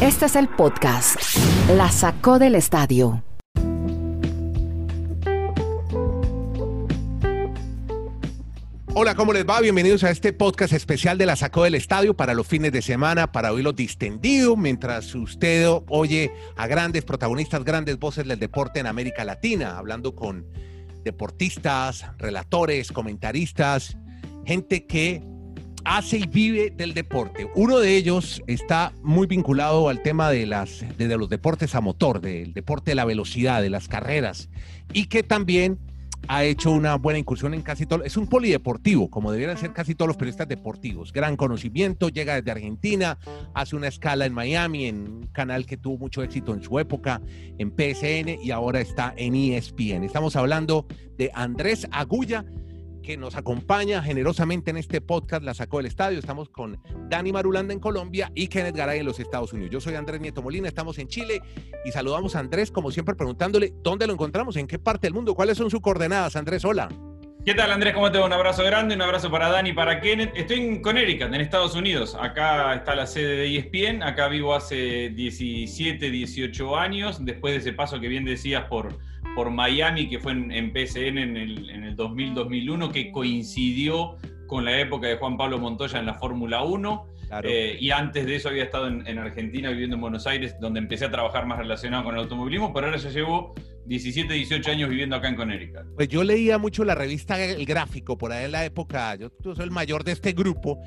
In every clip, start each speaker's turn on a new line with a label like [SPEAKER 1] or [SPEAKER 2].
[SPEAKER 1] Este es el podcast. La sacó del estadio.
[SPEAKER 2] Hola, ¿cómo les va? Bienvenidos a este podcast especial de la Sacó del Estadio para los fines de semana, para oírlo distendido, mientras usted oye a grandes protagonistas, grandes voces del deporte en América Latina, hablando con deportistas, relatores, comentaristas, gente que hace y vive del deporte. Uno de ellos está muy vinculado al tema de, las, de los deportes a motor, del deporte de la velocidad, de las carreras, y que también ha hecho una buena incursión en casi todo. Es un polideportivo, como debieran ser casi todos los periodistas deportivos. Gran conocimiento, llega desde Argentina, hace una escala en Miami, en un canal que tuvo mucho éxito en su época, en PSN y ahora está en ESPN. Estamos hablando de Andrés Agulla nos acompaña generosamente en este podcast, la sacó del estadio. Estamos con Dani Marulanda en Colombia y Kenneth Garay en los Estados Unidos. Yo soy Andrés Nieto Molina, estamos en Chile y saludamos a Andrés, como siempre, preguntándole dónde lo encontramos, en qué parte del mundo, cuáles son sus coordenadas. Andrés, hola.
[SPEAKER 3] ¿Qué tal Andrés? ¿Cómo te va? Un abrazo grande, un abrazo para Dani, para Kenneth. Estoy en Connecticut, en Estados Unidos. Acá está la sede de ESPN. Acá vivo hace 17, 18 años. Después de ese paso que bien decías por, por Miami, que fue en, PSN en el, en el 2000-2001, que coincidió con la época de Juan Pablo Montoya en la Fórmula 1. Eh, y antes de eso había estado en, Argentina viviendo en Buenos Aires, donde empecé a trabajar más relacionado con el automovilismo, pero ahora ya llevo 17, 18 años viviendo acá en Connecticut.
[SPEAKER 2] Pues yo leía mucho la revista El Gráfico, por ahí en la época, yo, soy el mayor de este grupo,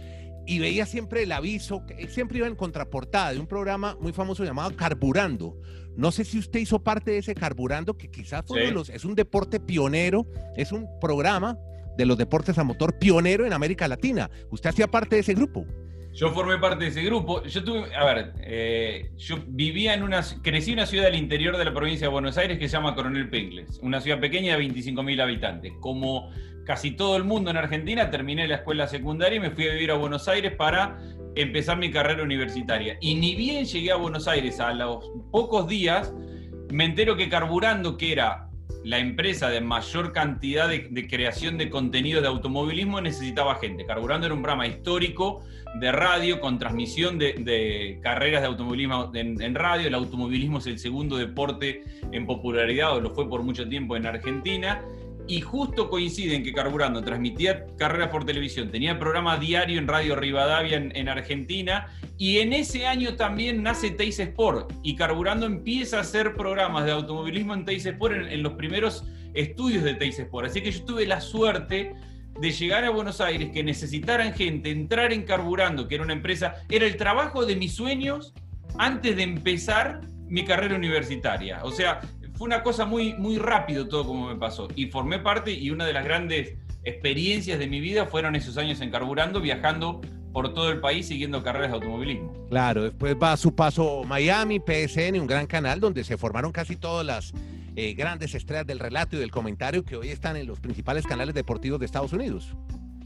[SPEAKER 2] y veía siempre el aviso, que siempre iba en contraportada de un programa muy famoso llamado Carburando. No sé si usted hizo parte de ese Carburando, que quizás fue los, es un deporte pionero, es un programa de los deportes a motor pionero en América Latina. ¿Usted hacía parte de ese grupo?
[SPEAKER 3] Yo formé parte de ese grupo. Yo tuve, a ver, eh, yo vivía en una, crecí en una ciudad del interior de la provincia de Buenos Aires que se llama Coronel Pengles, una ciudad pequeña de 25.000 habitantes. Como casi todo el mundo en Argentina, terminé la escuela secundaria y me fui a vivir a Buenos Aires para empezar mi carrera universitaria. Y ni bien llegué a Buenos Aires, a los pocos días, me entero que Carburando, que era la empresa de mayor cantidad de, creación de contenido de automovilismo necesitaba gente. Carburando era un programa histórico de radio con transmisión de, carreras de automovilismo en, radio. El automovilismo es el segundo deporte en popularidad, o lo fue por mucho tiempo en Argentina y justo coinciden que Carburando transmitía carreras por televisión, tenía programa diario en Radio Rivadavia en, Argentina, y en ese año también nace Teis Sport, y Carburando empieza a hacer programas de automovilismo en Teis Sport en, los primeros estudios de Teis Sport. Así que yo tuve la suerte de llegar a Buenos Aires, que necesitaran gente, entrar en Carburando, que era una empresa, era el trabajo de mis sueños antes de empezar mi carrera universitaria. O sea, fue una cosa muy, muy rápido todo como me pasó. Y formé parte y una de las grandes experiencias de mi vida fueron esos años en Carburando, viajando por todo el país siguiendo carreras de automovilismo.
[SPEAKER 2] Claro, después va a su paso Miami, PSN, un gran canal donde se formaron casi todas las eh, grandes estrellas del relato y del comentario que hoy están en los principales canales deportivos de Estados Unidos.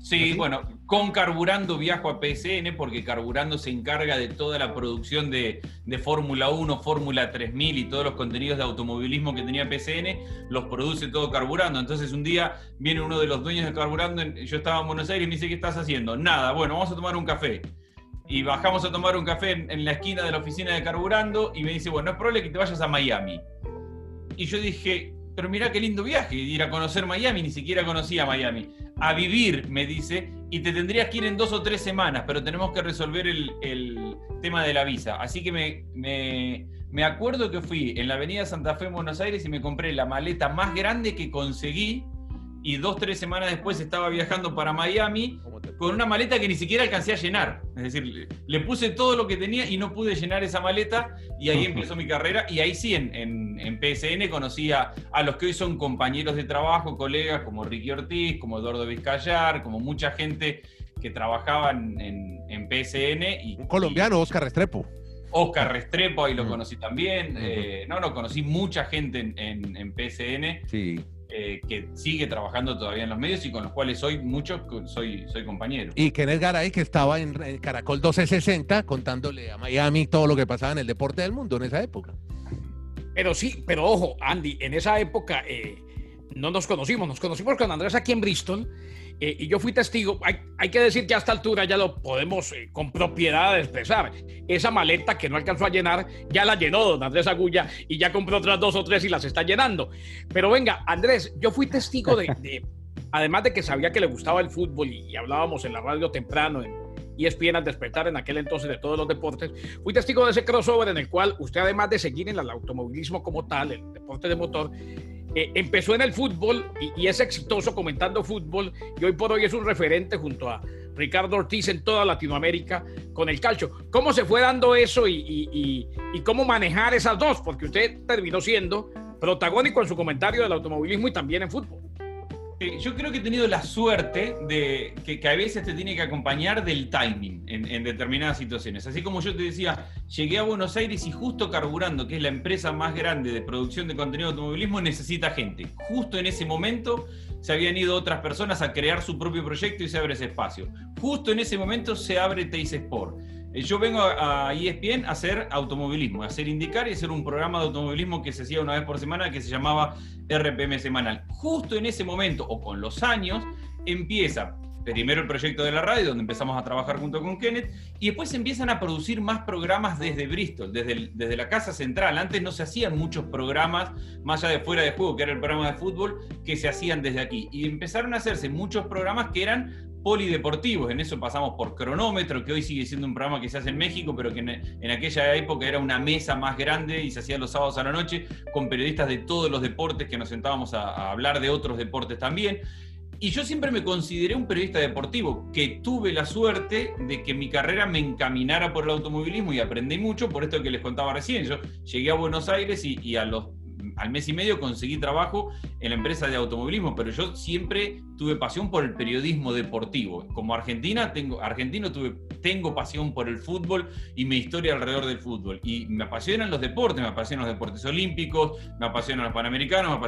[SPEAKER 3] Sí, bueno, con Carburando viajo a PSN porque Carburando se encarga de toda la producción de, Fórmula 1, Fórmula 3000 y todos los contenidos de automovilismo que tenía PSN, los produce todo Carburando. Entonces un día viene uno de los dueños de Carburando, yo estaba en Buenos Aires y me dice, ¿qué estás haciendo? Nada, bueno, vamos a tomar un café. Y bajamos a tomar un café en, la esquina de la oficina de Carburando y me dice, bueno, es probable que te vayas a Miami. Y yo dije, pero mira qué lindo viaje, ir a conocer Miami, ni siquiera conocía Miami. A vivir, me dice, y te tendrías que ir en dos o tres semanas, pero tenemos que resolver el, tema de la visa. Así que me, me, me, acuerdo que fui en la avenida Santa Fe en Buenos Aires y me compré la maleta más grande que conseguí y dos, tres semanas después estaba viajando para Miami con una maleta que ni siquiera alcancé a llenar. Es decir, le puse todo lo que tenía y no pude llenar esa maleta y ahí empezó mi carrera y ahí sí, en, en, PSN conocí a, los que hoy son compañeros de trabajo, colegas como Ricky Ortiz, como Eduardo Vizcayar, como mucha gente que trabajaban en, en PSN. Y,
[SPEAKER 2] Un colombiano, Oscar Restrepo.
[SPEAKER 3] Oscar Restrepo, ahí lo conocí también. Eh, no, no, conocí mucha gente en, en PSN.
[SPEAKER 2] Sí.
[SPEAKER 3] Eh, que sigue trabajando todavía en los medios y con los cuales soy mucho, soy, soy compañero.
[SPEAKER 2] Y Kenneth Garay, que estaba en, Caracol 1260 contándole a Miami todo lo que pasaba en el deporte del mundo en esa época.
[SPEAKER 4] Pero sí, pero ojo, Andy, en esa época eh, no nos conocimos, nos conocimos con Andrés aquí en Bristol eh, y yo fui testigo. Hay, que decir que a esta altura ya lo podemos eh, con propiedad expresar. Esa maleta que no alcanzó a llenar, ya la llenó don Andrés Agulla y ya compró otras dos o tres y las está llenando. Pero venga, Andrés, yo fui testigo de, además de que sabía que le gustaba el fútbol y, hablábamos en la radio temprano, en ESPN al despertar en aquel entonces de todos los deportes, fui testigo de ese crossover en el cual usted, además de seguir en el automovilismo como tal, el deporte de motor, eh, empezó en el fútbol y, es exitoso comentando fútbol y hoy por hoy es un referente junto a Ricardo Ortiz en toda Latinoamérica con el calcio. ¿Cómo se fue dando eso y, y cómo manejar esas dos? Porque usted terminó siendo protagónico en su comentario del automovilismo y también en fútbol.
[SPEAKER 3] Yo creo que he tenido la suerte de que, a veces te tiene que acompañar del timing en, determinadas situaciones. Así como yo te decía, llegué a Buenos Aires y justo Carburando, que es la empresa más grande de producción de contenido de automovilismo, necesita gente. Justo en ese momento se habían ido otras personas a crear su propio proyecto y se abre ese espacio. Justo en ese momento se abre Teis Sport. Eh, yo vengo a ESPN a hacer automovilismo, a hacer indicar y hacer un programa de automovilismo que se hacía una vez por semana que se llamaba RPM Semanal. Justo en ese momento, o con los años, empieza primero el proyecto de la radio, donde empezamos a trabajar junto con Kenneth, y después empiezan a producir más programas desde Bristol, desde, desde la Casa Central. Antes no se hacían muchos programas, más allá de fuera de juego, que era el programa de fútbol, que se hacían desde aquí. Y empezaron a hacerse muchos programas que eran polideportivos. En eso pasamos por Cronómetro, que hoy sigue siendo un programa que se hace en México, pero que en, aquella época era una mesa más grande y se hacía los sábados a la noche con periodistas de todos los deportes que nos sentábamos a, hablar de otros deportes también. Y yo siempre me consideré un periodista deportivo, que tuve la suerte de que mi carrera me encaminara por el automovilismo y aprendí mucho por esto que les contaba recién. Yo llegué a Buenos Aires y, y a los al mes y medio conseguí trabajo en la empresa de automovilismo, pero yo siempre tuve pasión por el periodismo deportivo. Como argentina, tengo, argentino tuve, tengo pasión por el fútbol y mi historia alrededor del fútbol. Y me apasionan los deportes, me apasionan los deportes olímpicos, me apasionan los panamericanos,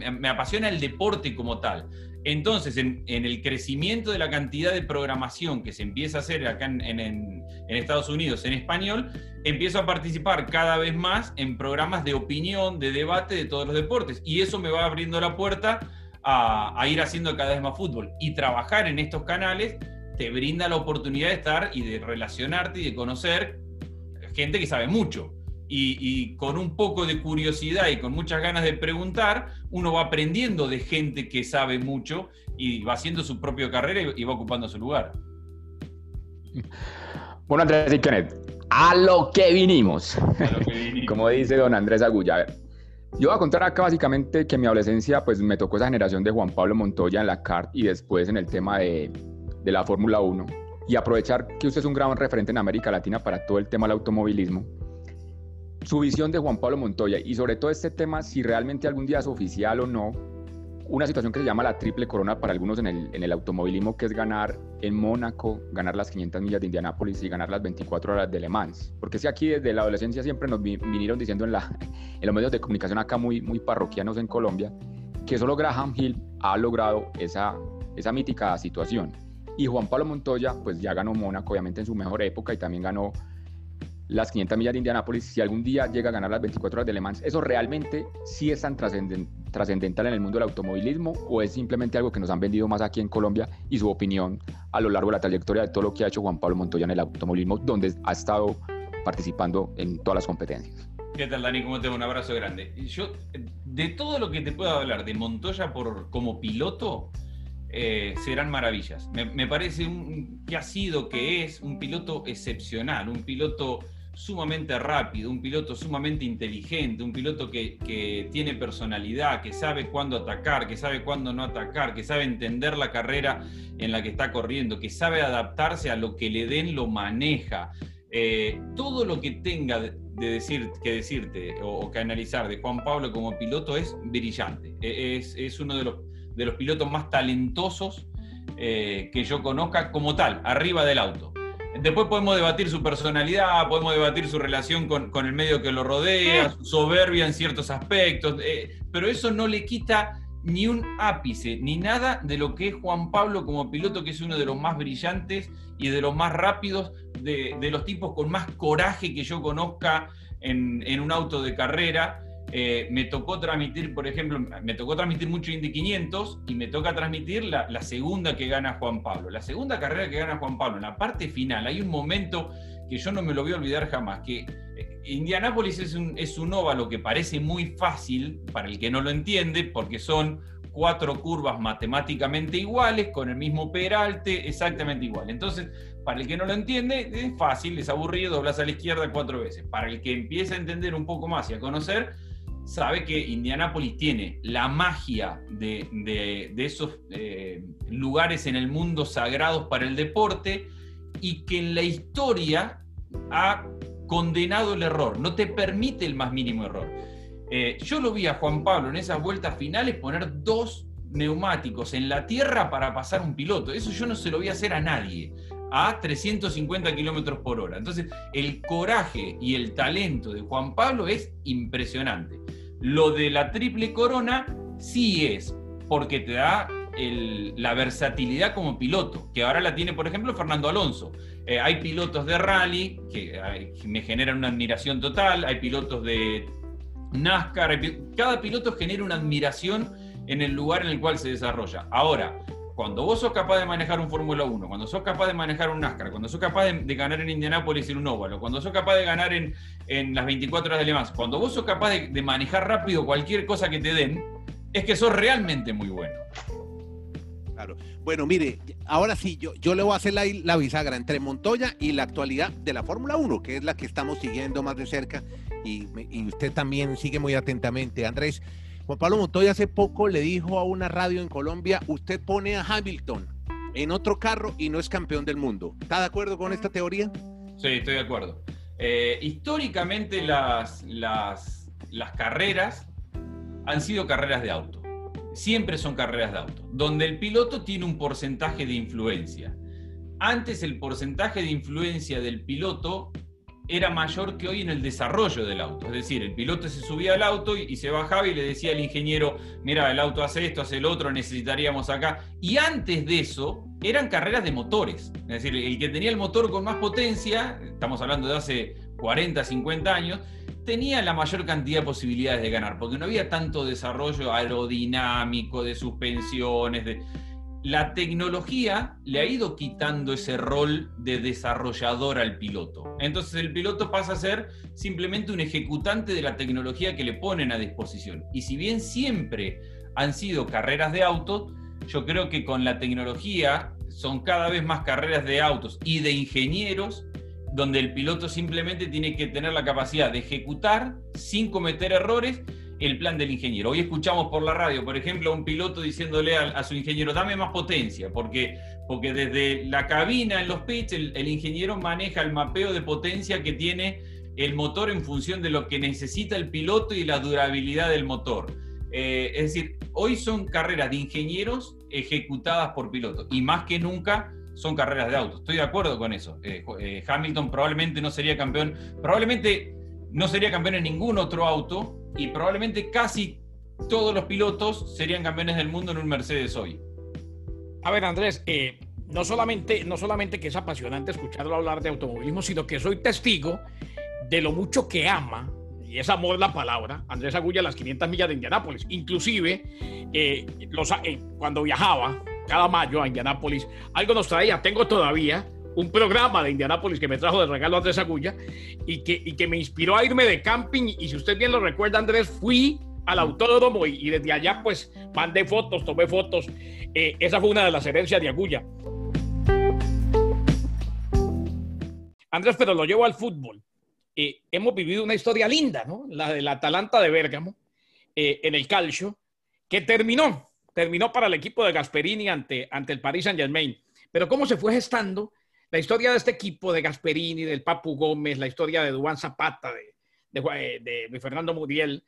[SPEAKER 3] me apasiona, el deporte como tal. Entonces, en, el crecimiento de la cantidad de programación que se empieza a hacer acá en, Estados Unidos en español, empiezo a participar cada vez más en programas de opinión, de debate de todos los deportes. Y eso me va abriendo la puerta a, ir haciendo cada vez más fútbol. Y trabajar en estos canales te brinda la oportunidad de estar y de relacionarte y de conocer gente que sabe mucho y, con un poco de curiosidad y con muchas ganas de preguntar, uno va aprendiendo de gente que sabe mucho y va haciendo su propia carrera y, va ocupando su lugar.
[SPEAKER 5] Bueno, Andrés y Kenneth, a lo que vinimos. Como dice don Andrés Agulla. Yo voy a contar acá básicamente que en mi adolescencia pues me tocó esa generación de Juan Pablo Montoya en la CART y después en el tema de, de la Fórmula 1 y aprovechar que usted es un gran referente en América Latina para todo el tema del automovilismo su visión de Juan Pablo Montoya y sobre todo este tema, si realmente algún día es oficial o no, una situación que se llama la triple corona para algunos en el, en el automovilismo, que es ganar en Mónaco, ganar las 500 millas de Indianápolis y ganar las 24 horas de Le Mans. Porque si aquí desde la adolescencia siempre nos vinieron diciendo en, la, en los medios de comunicación acá muy, muy parroquianos en Colombia, que solo Graham Hill ha logrado esa, esa mítica situación. Y Juan Pablo Montoya, pues ya ganó Mónaco, obviamente en su mejor época, y también ganó las 500 millas de Indianápolis, si algún día llega a ganar las 24 horas de Le Mans, ¿eso realmente sí es tan trascendental en el mundo del automovilismo o es simplemente algo que nos han vendido más aquí en Colombia y su opinión a lo largo de la trayectoria de todo lo que ha hecho Juan Pablo Montoya en el automovilismo, donde ha estado participando en todas las competencias?
[SPEAKER 3] ¿Qué tal, Dani? ¿Cómo te Un abrazo grande. Yo, de todo lo que te puedo hablar de Montoya por, como piloto, eh, serán maravillas. Me, parece que ha sido, que es un piloto excepcional, un piloto sumamente rápido, un piloto sumamente inteligente, un piloto que, tiene personalidad, que sabe cuándo atacar, que sabe cuándo no atacar, que sabe entender la carrera en la que está corriendo, que sabe adaptarse a lo que le den, lo maneja. Eh, todo lo que tenga de decir, que decirte o, que analizar de Juan Pablo como piloto es brillante. E, es, es uno de los, de los pilotos más talentosos eh, que yo conozca como tal, arriba del auto. Después podemos debatir su personalidad, podemos debatir su relación con, el medio que lo rodea, su soberbia en ciertos aspectos, eh, pero eso no le quita ni un ápice, ni nada de lo que es Juan Pablo como piloto, que es uno de los más brillantes y de los más rápidos, de, los tipos con más coraje que yo conozca en, un auto de carrera. Eh, me tocó transmitir, por ejemplo, me tocó transmitir mucho Indy 500 y me toca transmitir la, segunda que gana Juan Pablo. La segunda carrera que gana Juan Pablo, en la parte final, hay un momento que yo no me lo voy a olvidar jamás, que eh, Indianápolis es un, es un óvalo que parece muy fácil para el que no lo entiende, porque son cuatro curvas matemáticamente iguales, con el mismo peralte, exactamente igual. Entonces, para el que no lo entiende, es fácil, es aburrido, doblas a la izquierda cuatro veces. Para el que empieza a entender un poco más y a conocer, sabe que Indianápolis tiene la magia de, esos eh, lugares en el mundo sagrados para el deporte y que en la historia ha condenado el error, no te permite el más mínimo error. Eh, yo lo vi a Juan Pablo en esas vueltas finales poner dos neumáticos en la tierra para pasar un piloto. Eso yo no se lo voy a hacer a nadie a 350 kilómetros por hora. Entonces, el coraje y el talento de Juan Pablo es impresionante. Lo de la triple corona sí es, porque te da la versatilidad como piloto, que ahora la tiene, por ejemplo, Fernando Alonso. Eh, hay pilotos de rally que, me generan una admiración total, hay pilotos de NASCAR, cada piloto genera una admiración en el lugar en el cual se desarrolla. Ahora, cuando vos sos capaz de manejar un Fórmula 1, cuando sos capaz de manejar un NASCAR, cuando sos capaz de, ganar en Indianápolis en un óvalo, cuando sos capaz de ganar en, las 24 horas de Le Mans, cuando vos sos capaz de, manejar rápido cualquier cosa que te den, es que sos realmente muy bueno.
[SPEAKER 2] Claro. Bueno, mire, ahora sí, yo, yo le voy a hacer la, bisagra entre Montoya y la actualidad de la Fórmula 1, que es la que estamos siguiendo más de cerca y, y usted también sigue muy atentamente. Andrés, Juan Pablo Montoya hace poco le dijo a una radio en Colombia, usted pone a Hamilton en otro carro y no es campeón del mundo. ¿Está de acuerdo con esta teoría?
[SPEAKER 3] Sí, estoy de acuerdo. Eh, históricamente las, las, las carreras han sido carreras de auto. Siempre son carreras de auto, donde el piloto tiene un porcentaje de influencia. Antes el porcentaje de influencia del piloto era mayor que hoy en el desarrollo del auto. Es decir, el piloto se subía al auto y, se bajaba y le decía al ingeniero, mira, el auto hace esto, hace el otro, necesitaríamos acá. Y antes de eso, eran carreras de motores. Es decir, el que tenía el motor con más potencia, estamos hablando de hace 40, 50 años, tenía la mayor cantidad de posibilidades de ganar, porque no había tanto desarrollo aerodinámico, de suspensiones, de la tecnología le ha ido quitando ese rol de desarrollador al piloto. Entonces el piloto pasa a ser simplemente un ejecutante de la tecnología que le ponen a disposición. Y si bien siempre han sido carreras de autos, yo creo que con la tecnología son cada vez más carreras de autos y de ingenieros donde el piloto simplemente tiene que tener la capacidad de ejecutar sin cometer errores el plan del ingeniero. Hoy escuchamos por la radio, por ejemplo, a un piloto diciéndole a, su ingeniero, dame más potencia, porque, porque desde la cabina en los pits el, ingeniero maneja el mapeo de potencia que tiene el motor en función de lo que necesita el piloto y la durabilidad del motor. Eh, es decir, hoy son carreras de ingenieros ejecutadas por pilotos y más que nunca son carreras de autos. Estoy de acuerdo con eso. Eh, eh, Hamilton probablemente no sería campeón, probablemente no sería campeón en ningún otro auto y probablemente casi todos los pilotos serían campeones del mundo en un Mercedes hoy.
[SPEAKER 4] A ver, Andrés, eh, no, solamente, no solamente que es apasionante escucharlo hablar de automovilismo, sino que soy testigo de lo mucho que ama, y es amor la palabra, Andrés Agulla las 500 millas de Indianápolis. Inclusive, eh, los, eh, cuando viajaba cada mayo a Indianápolis, algo nos traía, tengo todavía, un programa de Indianápolis que me trajo de regalo Andrés Agulla y que, y que me inspiró a irme de camping. Y si usted bien lo recuerda, Andrés, fui al autódromo y, desde allá pues mandé fotos, tomé fotos. Eh, esa fue una de las herencias de Agulla. Andrés, pero lo llevo al fútbol. Eh, hemos vivido una historia linda, ¿no? La del Atalanta de Bérgamo eh, en el calcio, que terminó, terminó para el equipo de Gasperini ante, ante el Paris Saint Germain. Pero cómo se fue gestando la historia de este equipo de Gasperini, del Papu Gómez, la historia de Dubán Zapata, de, de, Fernando Muriel,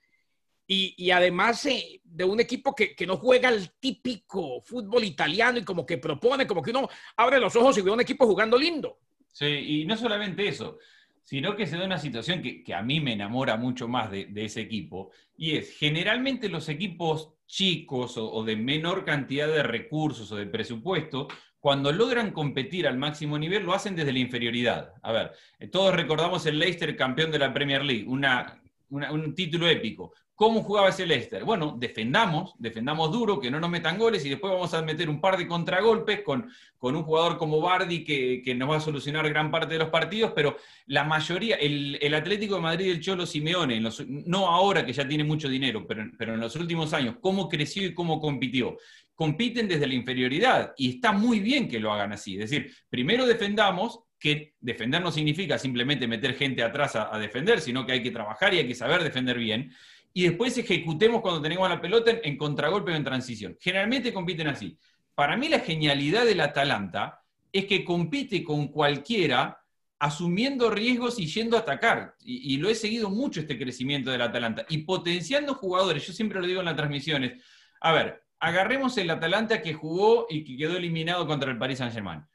[SPEAKER 4] y, además eh, de un equipo que, no juega el típico fútbol italiano y como que propone, como que uno abre los ojos y ve a un equipo jugando lindo.
[SPEAKER 3] Sí, y no solamente eso, sino que se da una situación que, a mí me enamora mucho más de, ese equipo, y es generalmente los equipos chicos o, de menor cantidad de recursos o de presupuesto cuando logran competir al máximo nivel, lo hacen desde la inferioridad. A ver, todos recordamos el Leicester campeón de la Premier League, un título épico. ¿Cómo jugaba ese Leicester? Bueno, defendamos, defendamos duro, que no nos metan goles y después vamos a meter un par de contragolpes con, con un jugador como Bardi que, nos va a solucionar gran parte de los partidos, pero la mayoría, el, Atlético de Madrid el Cholo Simeone, no ahora que ya tiene mucho dinero, pero, pero en los últimos años, cómo creció y cómo compitió. Compiten desde la inferioridad y está muy bien que lo hagan así. Es decir, primero defendamos, que defender no significa simplemente meter gente atrás a defender, sino que hay que trabajar y hay que saber defender bien y después ejecutemos cuando tenemos la pelota en, contragolpe o en transición. Generalmente compiten así. Para mí la genialidad del Atalanta es que compite con cualquiera asumiendo riesgos y yendo a atacar. Y, lo he seguido mucho este crecimiento del Atalanta. Y potenciando jugadores, yo siempre lo digo en las transmisiones. A ver, agarremos el Atalanta que jugó y que quedó eliminado contra el Paris Saint-Germain.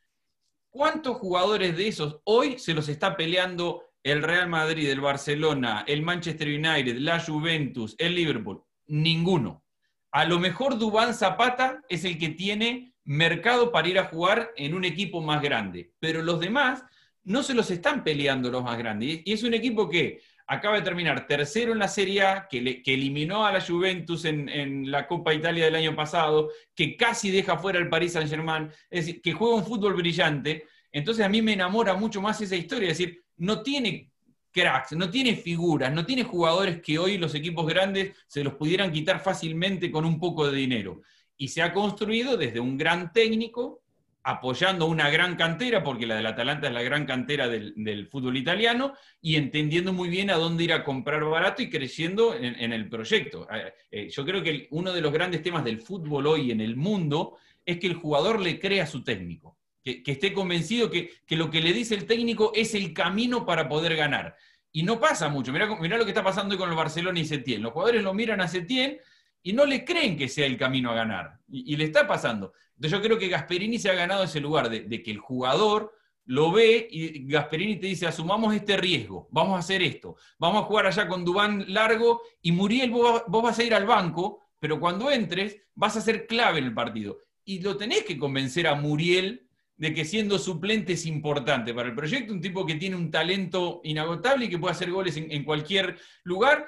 [SPEAKER 3] ¿Cuántos jugadores de esos hoy se los está peleando el Real Madrid, el Barcelona, el Manchester United, la Juventus, el Liverpool, ninguno. A lo mejor Dubán Zapata es el que tiene mercado para ir a jugar en un equipo más grande, pero los demás no se los están peleando los más grandes. Y es un equipo que acaba de terminar tercero en la Serie A, que, eliminó a la Juventus en, en, la Copa Italia del año pasado, que casi deja fuera al Paris Saint-Germain, es decir, que juega un fútbol brillante. Entonces a mí me enamora mucho más esa historia, es decir, no tiene cracks, no tiene figuras, no tiene jugadores que hoy los equipos grandes se los pudieran quitar fácilmente con un poco de dinero. Y se ha construido desde un gran técnico, apoyando una gran cantera, porque la del Atalanta es la gran cantera del, fútbol italiano, y entendiendo muy bien a dónde ir a comprar barato y creciendo en, el proyecto. Eh, eh, yo creo que uno de los grandes temas del fútbol hoy en el mundo es que el jugador le crea a su técnico que, esté convencido que, lo que le dice el técnico es el camino para poder ganar. Y no pasa mucho. Mirá, lo que está pasando hoy con el Barcelona y Setién. Los jugadores lo miran a Setién y no le creen que sea el camino a ganar. Y, le está pasando. Entonces yo creo que Gasperini se ha ganado ese lugar de, que el jugador lo ve y Gasperini te dice, asumamos este riesgo, vamos a hacer esto, vamos a jugar allá con Dubán largo y Muriel, vos, vas a ir al banco, pero cuando entres vas a ser clave en el partido. Y lo tenés que convencer a Muriel de que siendo suplente es importante para el proyecto, un tipo que tiene un talento inagotable y que puede hacer goles en, cualquier lugar.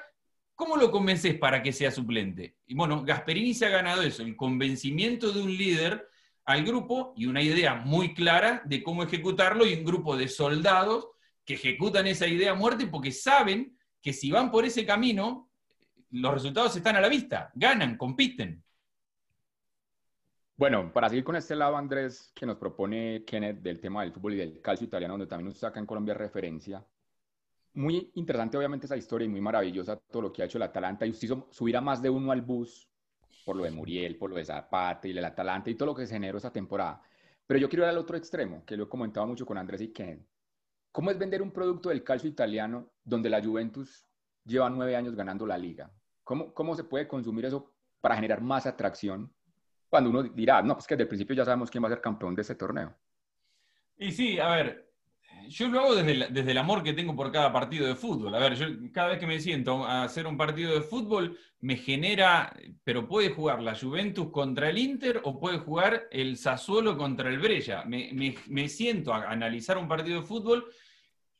[SPEAKER 3] ¿Cómo lo convences para que sea suplente? Y bueno, Gasperini se ha ganado eso, el convencimiento de un líder al grupo y una idea muy clara de cómo ejecutarlo y un grupo de soldados que ejecutan esa idea a muerte porque saben que si van por ese camino, los resultados están a la vista, ganan, compiten.
[SPEAKER 5] Bueno, para seguir con este lado, Andrés, que nos propone Kenneth del tema del fútbol y del calcio italiano, donde también nos saca en Colombia referencia. Muy interesante, obviamente, esa historia y muy maravillosa todo lo que ha hecho el Atalanta. Y usted hizo subir a más de uno al bus por lo de Muriel, por lo de Zapata y el Atalanta y todo lo que se generó esa temporada. Pero yo quiero ir al otro extremo, que lo he comentado mucho con Andrés y Kenneth. ¿Cómo es vender un producto del calcio italiano donde la Juventus lleva nueve años ganando la liga? ¿Cómo, cómo se puede consumir eso para generar más atracción cuando uno dirá, no, pues que desde el principio ya sabemos quién va a ser campeón de ese torneo.
[SPEAKER 3] Y sí, a ver, yo lo hago desde el, desde el amor que tengo por cada partido de fútbol. A ver, yo cada vez que me siento a hacer un partido de fútbol, me genera, pero puede jugar la Juventus contra el Inter o puede jugar el Sassuolo contra el Brescia. Me, me, me siento a analizar un partido de fútbol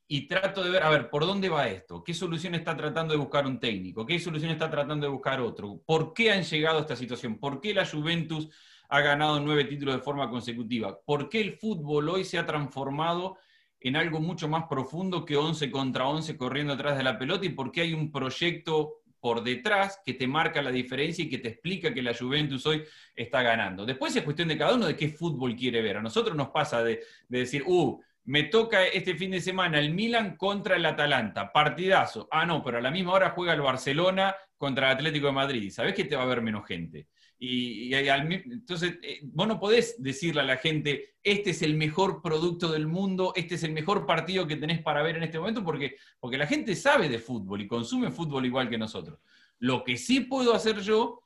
[SPEAKER 3] y trato de ver, a ver, ¿por dónde va esto? ¿Qué solución está tratando de buscar un técnico? ¿Qué solución está tratando de buscar otro? ¿Por qué han llegado a esta situación? ¿Por qué la Juventus ha ganado nueve títulos de forma consecutiva? ¿Por qué el fútbol hoy se ha transformado en algo mucho más profundo que 11 contra 11 corriendo atrás de la pelota? ¿Y por qué hay un proyecto por detrás que te marca la diferencia y que te explica que la Juventus hoy está ganando? Después es cuestión de cada uno de qué fútbol quiere ver. A nosotros nos pasa de, de decir, uh, me toca este fin de semana el Milan contra el Atalanta, partidazo. Ah, no, pero a la misma hora juega el Barcelona contra el Atlético de Madrid. ¿Sabés que te va a ver menos gente? Y, entonces, eh, vos no podés decirle a la gente, este es el mejor producto del mundo, este es el mejor partido que tenés para ver en este momento, porque, porque la gente sabe de fútbol y consume fútbol igual que nosotros. Lo que sí puedo hacer yo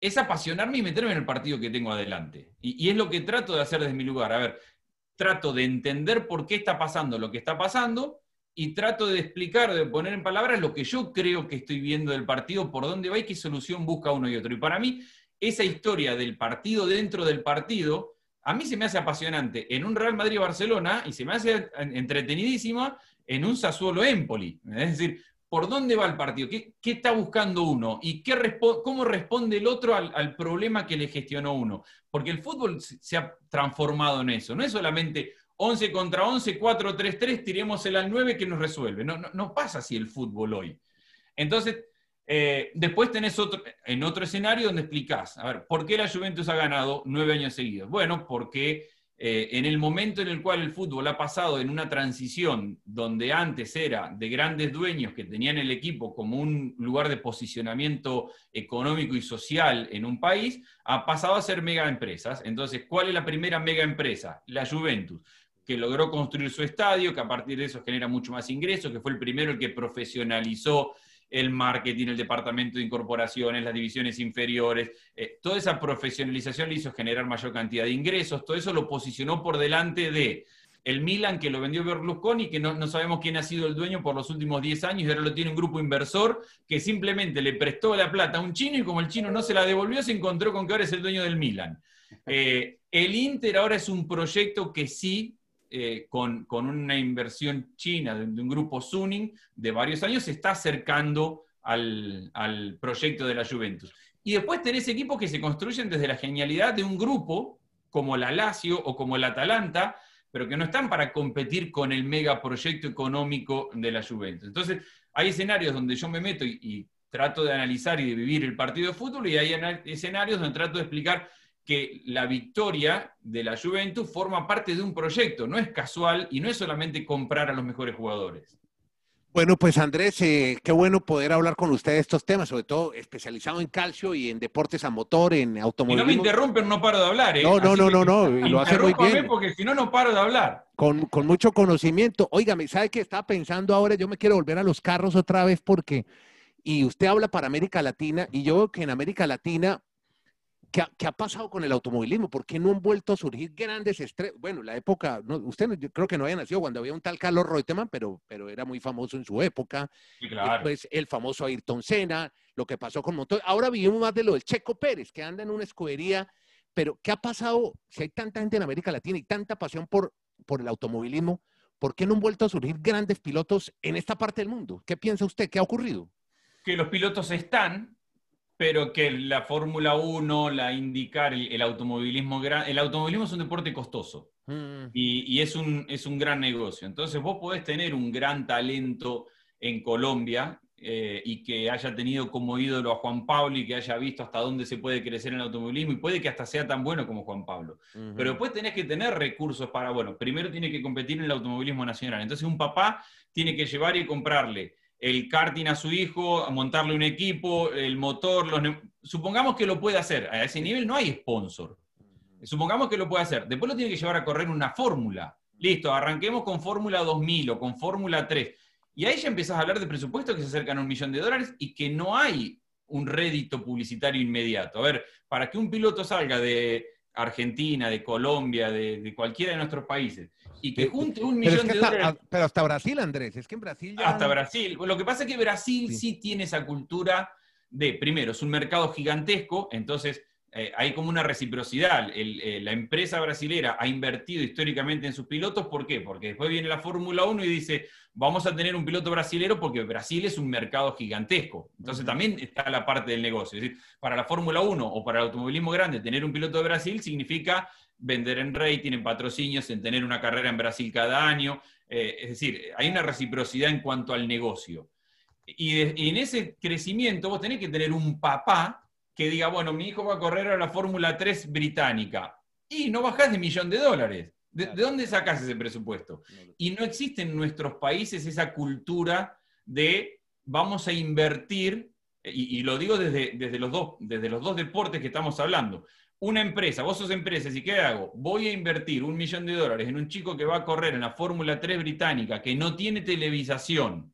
[SPEAKER 3] es apasionarme y meterme en el partido que tengo adelante. Y, y, es lo que trato de hacer desde mi lugar. A ver, trato de entender por qué está pasando lo que está pasando y trato de explicar, de poner en palabras lo que yo creo que estoy viendo del partido, por dónde va y qué solución busca uno y otro. Y para mí, esa historia del partido dentro del partido, a mí se me hace apasionante en un Real Madrid-Barcelona y se me hace entretenidísima en un Sassuolo-Empoli. Es decir, por dónde va el partido, qué, está buscando uno y qué cómo responde el otro al, problema que le gestionó uno. Porque el fútbol se ha transformado en eso. No es solamente 11 contra 11, 4, 3, 3, tiremos el al 9 que nos resuelve. No, no, pasa así el fútbol hoy. Entonces, eh, después tenés otro, en otro escenario donde explicás, a ver, ¿por qué la Juventus ha ganado nueve años seguidos? Bueno, porque eh, en el momento en el cual el fútbol ha pasado en una transición donde antes era de grandes dueños que tenían el equipo como un lugar de posicionamiento económico y social en un país, ha pasado a ser mega empresas. Entonces, ¿cuál es la primera mega empresa? La Juventus que logró construir su estadio, que a partir de eso genera mucho más ingresos, que fue el primero el que profesionalizó el marketing, el departamento de incorporaciones, las divisiones inferiores, eh, toda esa profesionalización le hizo generar mayor cantidad de ingresos, todo eso lo posicionó por delante de el Milan que lo vendió Berlusconi, que no, no, sabemos quién ha sido el dueño por los últimos 10 años, y ahora lo tiene un grupo inversor que simplemente le prestó la plata a un chino y como el chino no se la devolvió, se encontró con que ahora es el dueño del Milan. Eh, el Inter ahora es un proyecto que sí eh, con, una inversión china de, un grupo Suning de varios años, se está acercando al, proyecto de la Juventus. Y después tenés equipos que se construyen desde la genialidad de un grupo, como la Lazio o como el Atalanta, pero que no están para competir con el megaproyecto económico de la Juventus. Entonces, hay escenarios donde yo me meto y, y trato de analizar y de vivir el partido de fútbol, y hay escenarios donde trato de explicar que la victoria de la Juventus forma parte de un proyecto, no es casual y no es solamente comprar a los mejores jugadores.
[SPEAKER 2] Bueno, pues Andrés, eh, qué bueno poder hablar con usted de estos temas, sobre todo especializado en calcio y en deportes a motor, en automovilismo.
[SPEAKER 3] Y no me interrumpen, no paro de hablar. ¿eh?
[SPEAKER 2] No, no, no, no, no, y lo hace muy bien.
[SPEAKER 3] porque si no, no paro de hablar.
[SPEAKER 2] Con, con mucho conocimiento. Óigame, ¿sabe qué estaba pensando ahora? Yo me quiero volver a los carros otra vez porque, y usted habla para América Latina, y yo veo que en América Latina ¿Qué ha, pasado con el automovilismo? ¿Por qué no han vuelto a surgir grandes estrellas? Bueno, la época, usted yo creo que no había nacido cuando había un tal Carlos Reutemann, pero, pero era muy famoso en su época.
[SPEAKER 3] Sí, claro.
[SPEAKER 2] Después el famoso Ayrton Senna, lo que pasó con Montoya. Ahora vivimos más de lo del Checo Pérez, que anda en una escudería. Pero, ¿qué ha pasado? Si hay tanta gente en América Latina y tanta pasión por, por el automovilismo, ¿por qué no han vuelto a surgir grandes pilotos en esta parte del mundo? ¿Qué piensa usted? ¿Qué ha ocurrido?
[SPEAKER 3] Que los pilotos están, pero que la Fórmula 1, la indicar el, automovilismo, el automovilismo es un deporte costoso mm. y, es, un, es un gran negocio. Entonces vos podés tener un gran talento en Colombia eh, y que haya tenido como ídolo a Juan Pablo y que haya visto hasta dónde se puede crecer en el automovilismo y puede que hasta sea tan bueno como Juan Pablo. Pero después tenés que tener recursos para, bueno, primero tiene que competir en el automovilismo nacional. Entonces un papá tiene que llevar y comprarle el karting a su hijo, a montarle un equipo, el motor, los... supongamos que lo puede hacer. A ese nivel no hay sponsor. Supongamos que lo puede hacer. Después lo tiene que llevar a correr una fórmula. Listo, arranquemos con Fórmula 2000 o con Fórmula 3. Y ahí ya empiezas a hablar de presupuestos que se acercan a un millón de dólares y que no hay un rédito publicitario inmediato. A ver, para que un piloto salga de Argentina, de Colombia, de cualquiera de nuestros países, y que junte un millón de dólares.
[SPEAKER 2] Pero hasta Brasil, Andrés, es que en Brasil
[SPEAKER 3] ya... Hasta Brasil. Lo que pasa es que Brasil sí. tiene esa cultura de, primero, es un mercado gigantesco, entonces eh, hay como una reciprocidad. Eh, la empresa brasilera ha invertido históricamente en sus pilotos, ¿por qué? Porque después viene la Fórmula 1 y dice, vamos a tener un piloto brasilero porque Brasil es un mercado gigantesco. Entonces también está la parte del negocio. Es decir, para la Fórmula 1 o para el automovilismo grande, tener un piloto de Brasil significa vender en rating, en patrocinios, en tener una carrera en Brasil cada año. Eh, es decir, hay una reciprocidad en cuanto al negocio. Y, en ese crecimiento vos tenés que tener un papá que diga, bueno, mi hijo va a correr a la Fórmula 3 británica. Y no bajás de millón de dólares. ¿De, dónde sacás ese presupuesto? Y no existe en nuestros países esa cultura de vamos a invertir, y, lo digo desde, desde, los dos, desde los dos deportes que estamos hablando, una empresa, vos sos empresa, ¿y qué hago? Voy a invertir un millón de dólares en un chico que va a correr en la Fórmula 3 británica, que no tiene televisación,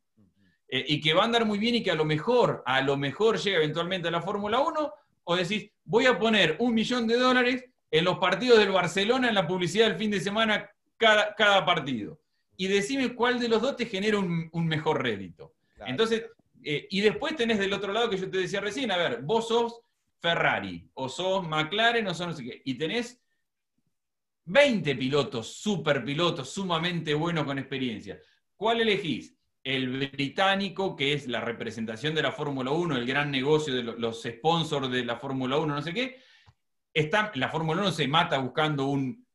[SPEAKER 3] eh, y que va a andar muy bien y que a lo mejor, a lo mejor llega eventualmente a la Fórmula 1, o decís, voy a poner un millón de dólares en los partidos del Barcelona en la publicidad del fin de semana cada, cada partido. Y decime cuál de los dos te genera un, mejor rédito. Entonces, eh, y después tenés del otro lado que yo te decía recién, a ver, vos sos Ferrari, o sos McLaren, o sos no sé qué, y tenés 20 pilotos, super pilotos, sumamente buenos con experiencia. ¿Cuál elegís? el británico, que es la representación de la Fórmula 1, el gran negocio de los sponsors de la Fórmula 1, no sé qué, está, la Fórmula 1 se mata buscando un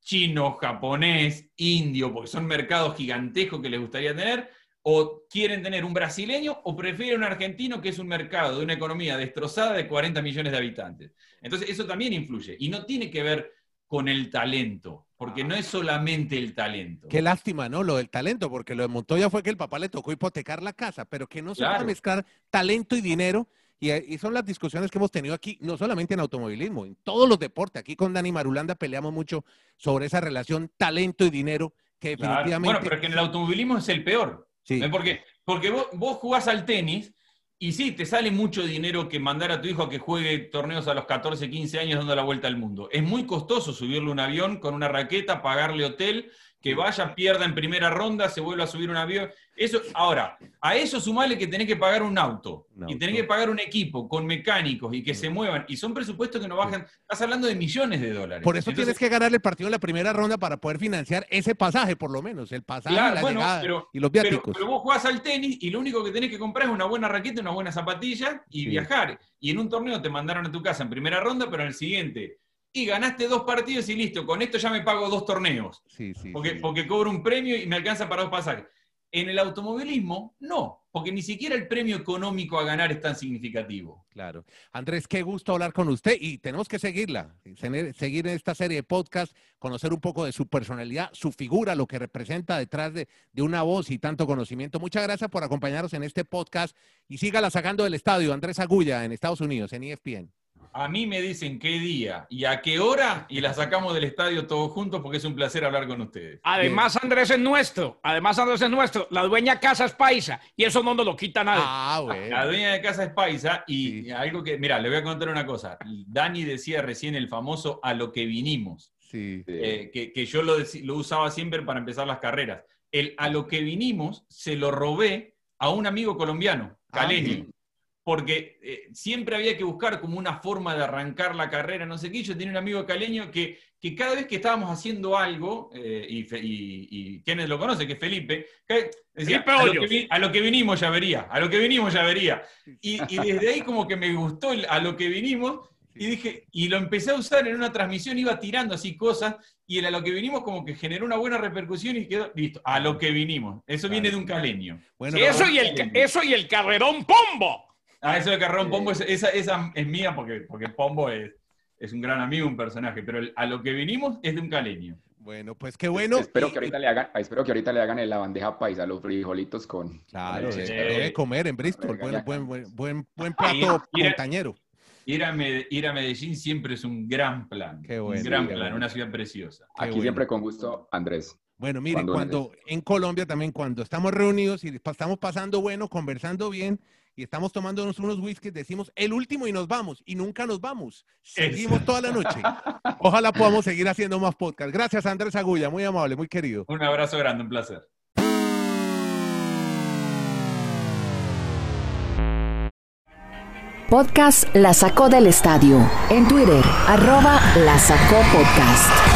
[SPEAKER 3] chino, japonés, indio, porque son mercados gigantescos que les gustaría tener, o quieren tener un brasileño o prefieren un argentino que es un mercado de una economía destrozada de 40 millones de habitantes. Entonces eso también influye y no tiene que ver con el talento, porque no es solamente el talento.
[SPEAKER 2] Qué lástima, ¿no? Lo del talento, porque lo de Montoya fue que el papá le tocó hipotecar la casa, pero que no se puede mezclar talento y dinero. Y, son las discusiones que hemos tenido aquí, no solamente en automovilismo, en todos los deportes. Aquí con Dani Marulanda peleamos mucho sobre esa relación talento y dinero que definitivamente...
[SPEAKER 3] Bueno, pero que en el automovilismo es el peor. Sí. Porque, porque vos, vos jugás al tenis y sí, te sale mucho dinero que mandar a tu hijo a que juegue torneos a los 14, 15 años dando la vuelta al mundo. Es muy costoso subirle un avión con una raqueta, pagarle hotel que vaya, pierda en primera ronda, se vuelva a subir un avión. Eso, ahora, a eso sumale que tenés que pagar un auto, y tenés que pagar un equipo con mecánicos y que se muevan. Y son presupuestos que no bajan. Estás hablando de millones de dólares.
[SPEAKER 2] Por eso tienes que ganar el partido en la primera ronda para poder financiar ese pasaje, por lo menos. El pasaje, la llegada y los viáticos.
[SPEAKER 3] Pero, vos jugás al tenis y lo único que tenés que comprar es una buena raqueta, una buena zapatilla y viajar. Y en un torneo te mandaron a tu casa en primera ronda, pero en el siguiente y ganaste dos partidos y listo, con esto ya me pago dos torneos. Sí, sí, porque, porque cobro un premio y me alcanza para dos pasajes. En el automovilismo, no, porque ni siquiera el premio económico a ganar es tan significativo.
[SPEAKER 2] Claro. Andrés, qué gusto hablar con usted y tenemos que seguirla, seguir en esta serie de podcast, conocer un poco de su personalidad, su figura, lo que representa detrás de, de una voz y tanto conocimiento. Muchas gracias por acompañarnos en este podcast y sígala sacando del estadio, Andrés Agulla, en Estados Unidos, en ESPN.
[SPEAKER 3] A mí me dicen qué día y a qué hora y la sacamos del estadio todos juntos porque es un placer hablar con ustedes.
[SPEAKER 4] Además, Andrés es nuestro. Además, Andrés es nuestro. La dueña casa es paisa y eso no nos lo quita nadie.
[SPEAKER 3] Ah, La dueña de casa es paisa y algo que, mira, le voy a contar una cosa. Dani decía recién el famoso a lo que vinimos. Sí. Eh, que, yo lo, lo, usaba siempre para empezar las carreras. El a lo que vinimos se lo robé a un amigo colombiano, ah, Caleño porque eh, siempre había que buscar como una forma de arrancar la carrera, no sé qué. Yo tenía un amigo caleño que, que cada vez que estábamos haciendo algo, eh, y, y, quienes lo conoce, que es Felipe, decía, a, lo que, vinimos ya vería, a lo que vinimos ya vería. Y, desde ahí como que me gustó a lo que vinimos, y dije, y lo empecé a usar en una transmisión, iba tirando así cosas, y el a lo que vinimos como que generó una buena repercusión y quedó, listo, a lo que vinimos. Eso viene de un caleño.
[SPEAKER 4] Bueno, eso, y el, eso y el carrerón pombo.
[SPEAKER 3] Ah, eso de Carrón Pombo, esa, esa, es mía porque, porque Pombo es, es un gran amigo, un personaje, pero a lo que vinimos es de un caleño.
[SPEAKER 2] Bueno, pues qué bueno.
[SPEAKER 5] Espero que ahorita le hagan, espero que ahorita le hagan en la bandeja paisa los frijolitos con.
[SPEAKER 2] Claro, debe comer en Bristol, buen, buen, buen, buen, plato montañero.
[SPEAKER 3] Ir a, Medellín siempre es un gran plan. Qué bueno, un gran plan, una ciudad preciosa.
[SPEAKER 5] Aquí siempre con gusto, Andrés.
[SPEAKER 2] Bueno, mire, cuando en Colombia también, cuando estamos reunidos y estamos pasando bueno, conversando bien, y estamos tomándonos unos whiskies, decimos el último y nos vamos, y nunca nos vamos. Seguimos toda la noche. Ojalá podamos seguir haciendo más podcasts. Gracias, Andrés Agulla, muy amable, muy querido.
[SPEAKER 3] Un abrazo grande, un placer.
[SPEAKER 1] Podcast La Sacó del Estadio. En Twitter, arroba La Sacó Podcast.